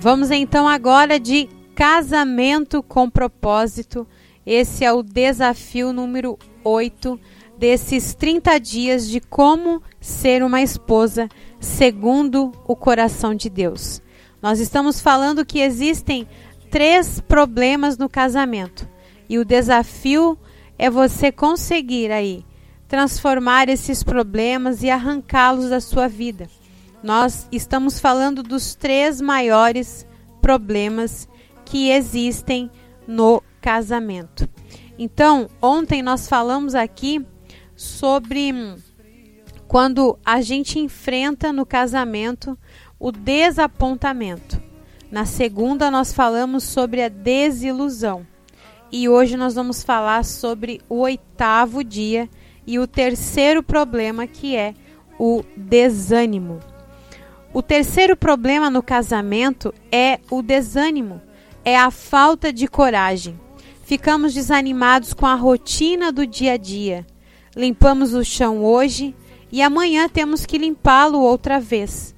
Vamos então agora de casamento com propósito. Esse é o desafio número 8 desses 30 dias de como ser uma esposa segundo o coração de Deus. Nós estamos falando que existem três problemas no casamento e o desafio é você conseguir aí transformar esses problemas e arrancá-los da sua vida. Nós estamos falando dos três maiores problemas que existem no casamento. Então, ontem nós falamos aqui sobre quando a gente enfrenta no casamento o desapontamento. Na segunda, nós falamos sobre a desilusão. E hoje nós vamos falar sobre o oitavo dia e o terceiro problema, que é o desânimo. O terceiro problema no casamento é o desânimo, é a falta de coragem. Ficamos desanimados com a rotina do dia a dia. Limpamos o chão hoje e amanhã temos que limpá-lo outra vez.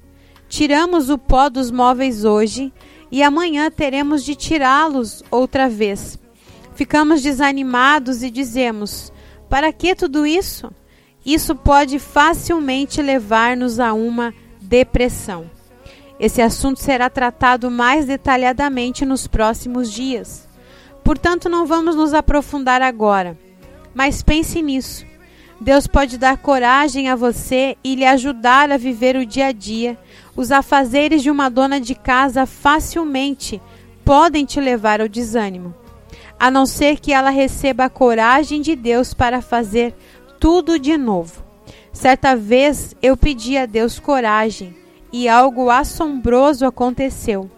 Tiramos o pó dos móveis hoje e amanhã teremos de tirá-los outra vez. Ficamos desanimados e dizemos: para que tudo isso? Isso pode facilmente levar-nos a uma depressão. Esse assunto será tratado mais detalhadamente nos próximos dias. Portanto, não vamos nos aprofundar agora. Mas pense nisso. Deus pode dar coragem a você e lhe ajudar a viver o dia a dia. Os afazeres de uma dona de casa facilmente podem te levar ao desânimo, a não ser que ela receba a coragem de Deus para fazer tudo de novo. Certa vez eu pedi a Deus coragem e algo assombroso aconteceu.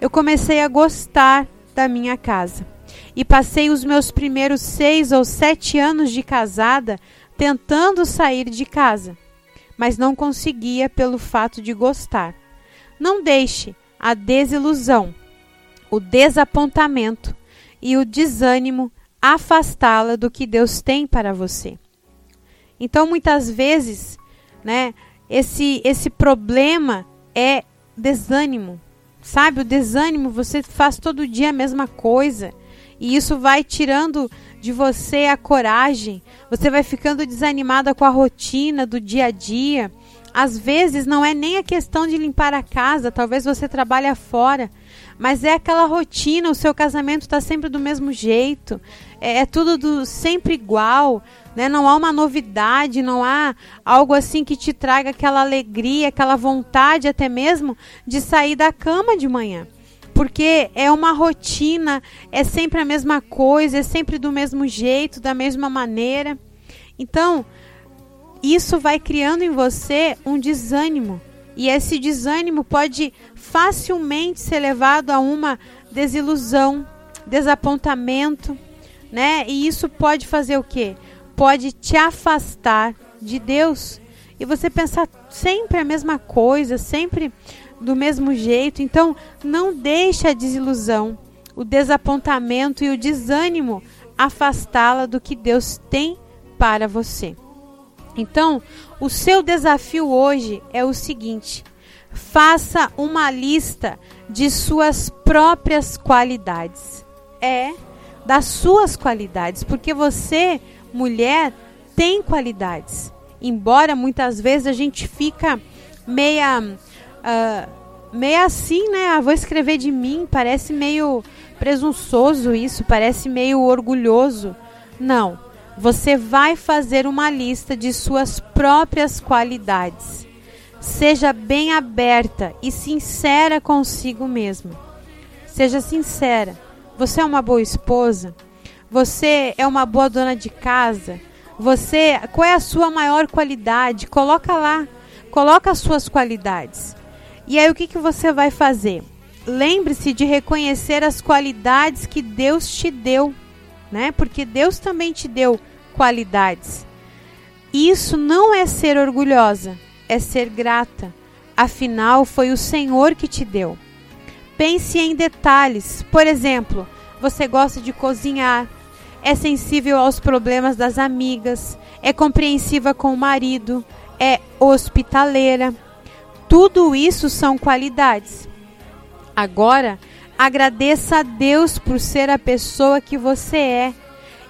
Eu comecei a gostar da minha casa e passei os meus primeiros seis ou sete anos de casada tentando sair de casa, mas não conseguia pelo fato de gostar. Não deixe a desilusão, o desapontamento e o desânimo afastá-la do que Deus tem para você. Então, muitas vezes, né, esse, esse problema é desânimo. Sabe, o desânimo, você faz todo dia a mesma coisa. E isso vai tirando de você a coragem. Você vai ficando desanimada com a rotina do dia a dia. Às vezes não é nem a questão de limpar a casa, talvez você trabalhe fora, mas é aquela rotina, o seu casamento está sempre do mesmo jeito, é, é tudo do, sempre igual, né? Não há uma novidade, não há algo assim que te traga aquela alegria, aquela vontade até mesmo de sair da cama de manhã. Porque é uma rotina, é sempre a mesma coisa, é sempre do mesmo jeito, da mesma maneira. Então, isso vai criando em você um desânimo. E esse desânimo pode facilmente ser levado a uma desilusão, desapontamento, né? E isso pode fazer o quê? Pode te afastar de Deus e você pensar sempre a mesma coisa, sempre do mesmo jeito. Então, não deixe a desilusão, o desapontamento e o desânimo afastá-la do que Deus tem para você. Então, o seu desafio hoje é o seguinte: faça uma lista de suas próprias qualidades. É das suas qualidades, porque você mulher tem qualidades. Embora muitas vezes a gente fica meia. Uh, meia assim, né? Ah, vou escrever de mim, parece meio presunçoso isso, parece meio orgulhoso. Não. Você vai fazer uma lista de suas próprias qualidades. Seja bem aberta e sincera consigo mesma. Seja sincera. Você é uma boa esposa? Você é uma boa dona de casa? Você, qual é a sua maior qualidade? Coloca lá, coloca as suas qualidades. E aí o que, que você vai fazer? Lembre-se de reconhecer as qualidades que Deus te deu, né? Porque Deus também te deu qualidades. Isso não é ser orgulhosa, é ser grata. Afinal, foi o Senhor que te deu. Pense em detalhes. Por exemplo, você gosta de cozinhar, é sensível aos problemas das amigas, é compreensiva com o marido, é hospitaleira. Tudo isso são qualidades. Agora, agradeça a Deus por ser a pessoa que você é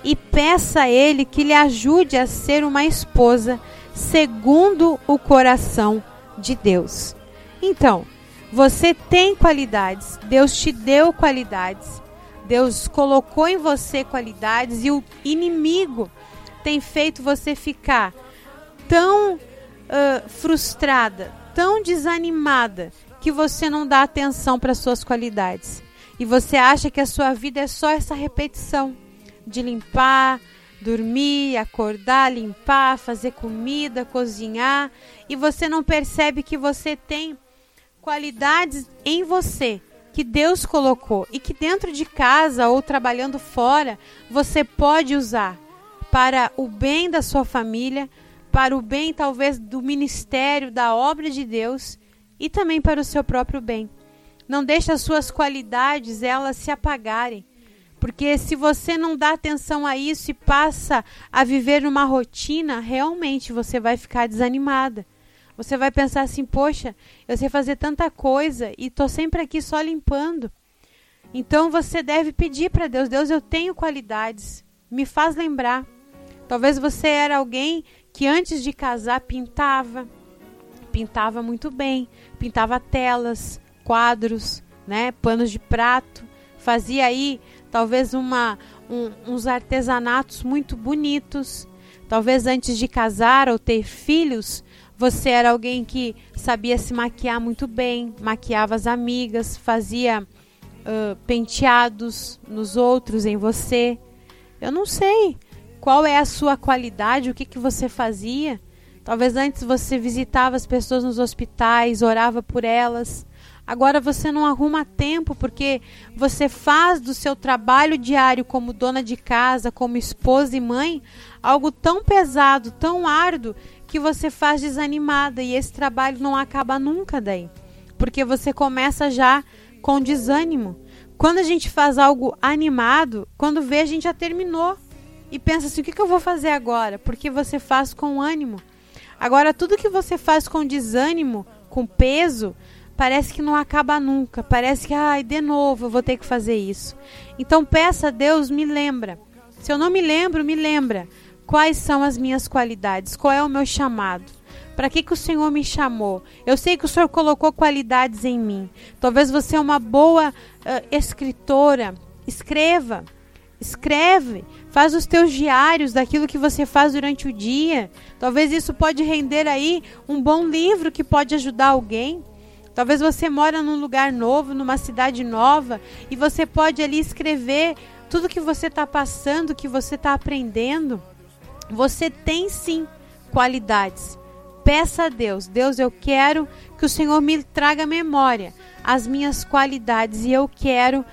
e peça a Ele que lhe ajude a ser uma esposa segundo o coração de Deus. Então, você tem qualidades, Deus te deu qualidades, Deus colocou em você qualidades e o inimigo tem feito você ficar tão uh, frustrada, tão desanimada, que você não dá atenção para suas qualidades. E você acha que a sua vida é só essa repetição de limpar, dormir, acordar, limpar, fazer comida, cozinhar, e você não percebe que você tem qualidades em você que Deus colocou e que dentro de casa ou trabalhando fora você pode usar para o bem da sua família, para o bem talvez do ministério, da obra de Deus e também para o seu próprio bem. Não deixe as suas qualidades elas se apagarem. Porque se você não dá atenção a isso e passa a viver numa rotina, realmente você vai ficar desanimada. Você vai pensar assim: poxa, eu sei fazer tanta coisa e estou sempre aqui só limpando. Então você deve pedir para Deus: Deus, eu tenho qualidades, me faz lembrar. Talvez você era alguém que antes de casar pintava, pintava muito bem, pintava telas, quadros, né, panos de prato, fazia aí talvez uma, um, uns artesanatos muito bonitos. Talvez antes de casar ou ter filhos, você era alguém que sabia se maquiar muito bem, maquiava as amigas, fazia uh, penteados nos outros, em você. Eu não sei qual é a sua qualidade, o que, que você fazia. Talvez antes você visitava as pessoas nos hospitais, orava por elas. Agora você não arruma tempo porque você faz do seu trabalho diário como dona de casa, como esposa e mãe, algo tão pesado, tão árduo, que você faz desanimada e esse trabalho não acaba nunca daí. Porque você começa já com desânimo. Quando a gente faz algo animado, quando vê, a gente já terminou. E pensa assim: o que, que eu vou fazer agora? Porque você faz com ânimo. Agora, tudo que você faz com desânimo, com peso, parece que não acaba nunca. Parece que, ai, de novo eu vou ter que fazer isso. Então peça a Deus, me lembra. Se eu não me lembro, me lembra. Quais são as minhas qualidades? Qual é o meu chamado? Para que, que o Senhor me chamou? Eu sei que o Senhor colocou qualidades em mim. Talvez você é uma boa uh, escritora. Escreva. Escreve, faz os teus diários daquilo que você faz durante o dia. Talvez isso pode render aí um bom livro que pode ajudar alguém. Talvez você mora num lugar novo, numa cidade nova, e você pode ali escrever tudo que você está passando, que você está aprendendo. Você tem sim qualidades. Peça a Deus, Deus, eu quero que o Senhor me traga memória as minhas qualidades e eu quero,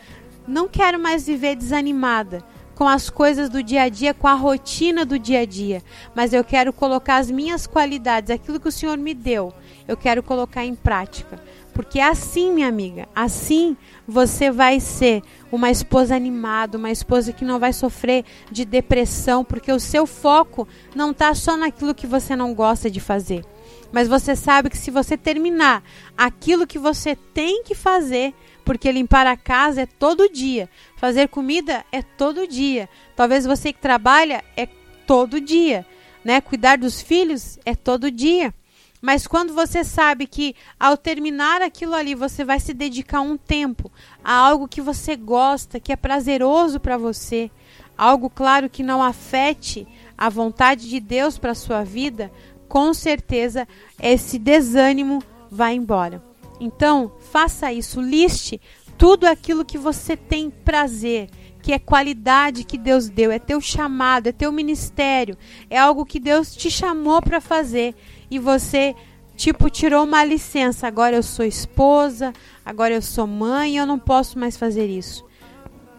não quero mais viver desanimada com as coisas do dia a dia, com a rotina do dia a dia, mas eu quero colocar as minhas qualidades, aquilo que o Senhor me deu, eu quero colocar em prática. Porque assim, minha amiga, assim você vai ser uma esposa animada, uma esposa que não vai sofrer de depressão, porque o seu foco não está só naquilo que você não gosta de fazer. Mas você sabe que se você terminar aquilo que você tem que fazer, porque limpar a casa é todo dia, fazer comida é todo dia. Talvez você que trabalha é todo dia, né? Cuidar dos filhos é todo dia. Mas quando você sabe que ao terminar aquilo ali você vai se dedicar um tempo a algo que você gosta, que é prazeroso para você, algo claro que não afete a vontade de Deus para sua vida, com certeza esse desânimo vai embora. Então, faça isso, liste tudo aquilo que você tem prazer, que é qualidade que Deus deu, é teu chamado, é teu ministério, é algo que Deus te chamou para fazer e você tipo tirou uma licença, agora eu sou esposa, agora eu sou mãe, eu não posso mais fazer isso.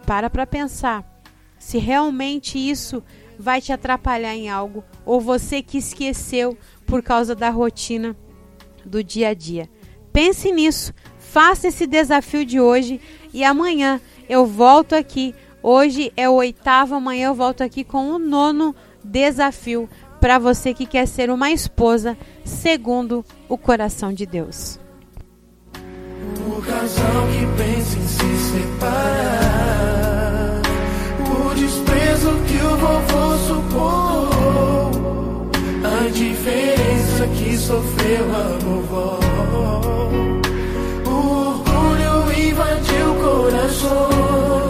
Para para pensar se realmente isso vai te atrapalhar em algo ou você que esqueceu por causa da rotina do dia a dia. Pense nisso, faça esse desafio de hoje e amanhã eu volto aqui. Hoje é o oitavo, amanhã eu volto aqui com o nono desafio para você que quer ser uma esposa segundo o coração de Deus. O casal que pensa em se separar. O desprezo que o vovô suportou. A indiferença que sofreu a vovó. O orgulho invadiu corações.